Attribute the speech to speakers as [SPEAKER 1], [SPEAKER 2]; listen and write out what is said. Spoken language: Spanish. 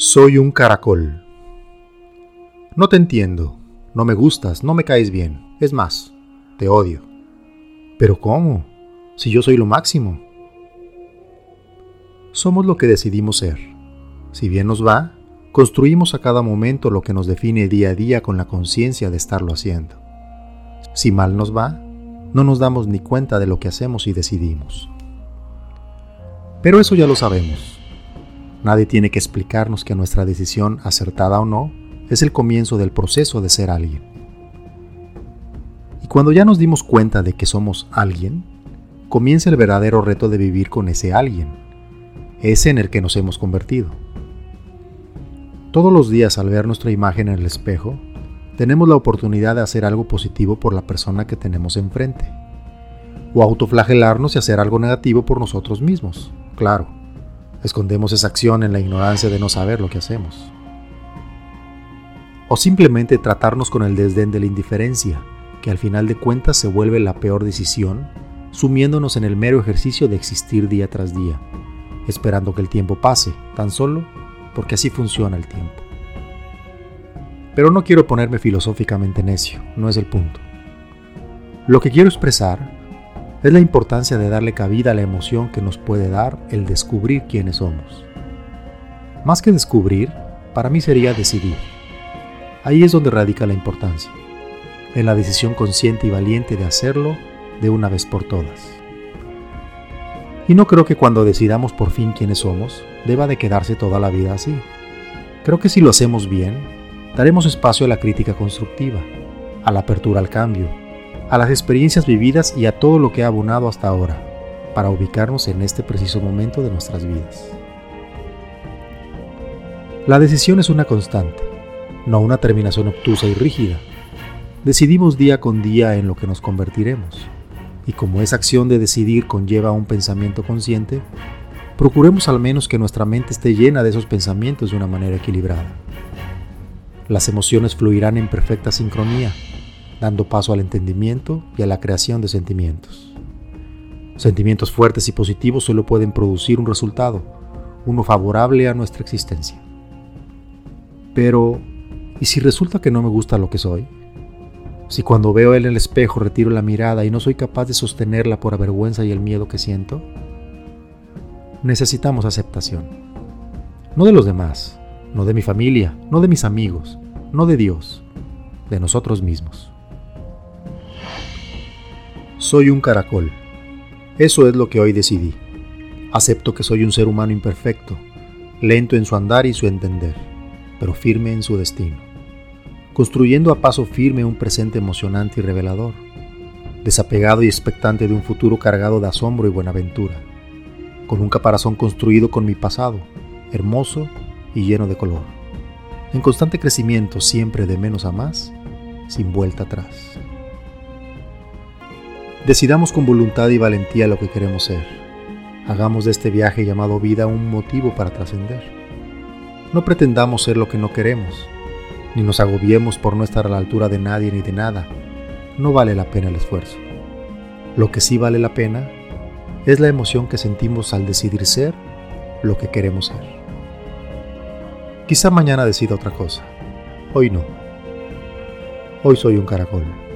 [SPEAKER 1] Soy un caracol. No te entiendo, no me gustas, no me caes bien. Es más, te odio. ¿Pero cómo? Si yo soy lo máximo. Somos lo que decidimos ser. Si bien nos va, construimos a cada momento lo que nos define día a día con la conciencia de estarlo haciendo. Si mal nos va, no nos damos ni cuenta de lo que hacemos y decidimos. Pero eso ya lo sabemos. Nadie tiene que explicarnos que nuestra decisión, acertada o no, es el comienzo del proceso de ser alguien. Y cuando ya nos dimos cuenta de que somos alguien, comienza el verdadero reto de vivir con ese alguien, ese en el que nos hemos convertido. Todos los días al ver nuestra imagen en el espejo, tenemos la oportunidad de hacer algo positivo por la persona que tenemos enfrente, o autoflagelarnos y hacer algo negativo por nosotros mismos, claro Escondemos esa acción en la ignorancia de no saber lo que hacemos. O simplemente tratarnos con el desdén de la indiferencia, que al final de cuentas se vuelve la peor decisión, sumiéndonos en el mero ejercicio de existir día tras día, esperando que el tiempo pase, tan solo porque así funciona el tiempo. Pero no quiero ponerme filosóficamente necio, no es el punto. Lo que quiero expresar es la importancia de darle cabida a la emoción que nos puede dar el descubrir quiénes somos. Más que descubrir, para mí sería decidir. Ahí es donde radica la importancia, en la decisión consciente y valiente de hacerlo de una vez por todas. Y no creo que cuando decidamos por fin quiénes somos, deba de quedarse toda la vida así. Creo que si lo hacemos bien, daremos espacio a la crítica constructiva, a la apertura al cambio, a las experiencias vividas y a todo lo que ha abonado hasta ahora, para ubicarnos en este preciso momento de nuestras vidas. La decisión es una constante, no una terminación obtusa y rígida. Decidimos día con día en lo que nos convertiremos, y como esa acción de decidir conlleva un pensamiento consciente, procuremos al menos que nuestra mente esté llena de esos pensamientos de una manera equilibrada. Las emociones fluirán en perfecta sincronía dando paso al entendimiento y a la creación de sentimientos. Sentimientos fuertes y positivos solo pueden producir un resultado, uno favorable a nuestra existencia. Pero, ¿y si resulta que no me gusta lo que soy? Si cuando veo en el espejo retiro la mirada y no soy capaz de sostenerla por la vergüenza y el miedo que siento, necesitamos aceptación. No de los demás, no de mi familia, no de mis amigos, no de Dios, de nosotros mismos. Soy un caracol. Eso es lo que hoy decidí. Acepto que soy un ser humano imperfecto, lento en su andar y su entender, pero firme en su destino, construyendo a paso firme un presente emocionante y revelador, desapegado y expectante de un futuro cargado de asombro y buenaventura, con un caparazón construido con mi pasado, hermoso y lleno de color, en constante crecimiento siempre de menos a más, sin vuelta atrás. Decidamos con voluntad y valentía lo que queremos ser. Hagamos de este viaje llamado vida un motivo para trascender. No pretendamos ser lo que no queremos, ni nos agobiemos por no estar a la altura de nadie ni de nada. No vale la pena el esfuerzo. Lo que sí vale la pena es la emoción que sentimos al decidir ser lo que queremos ser. Quizá mañana decida otra cosa. Hoy no. Hoy soy un caracol.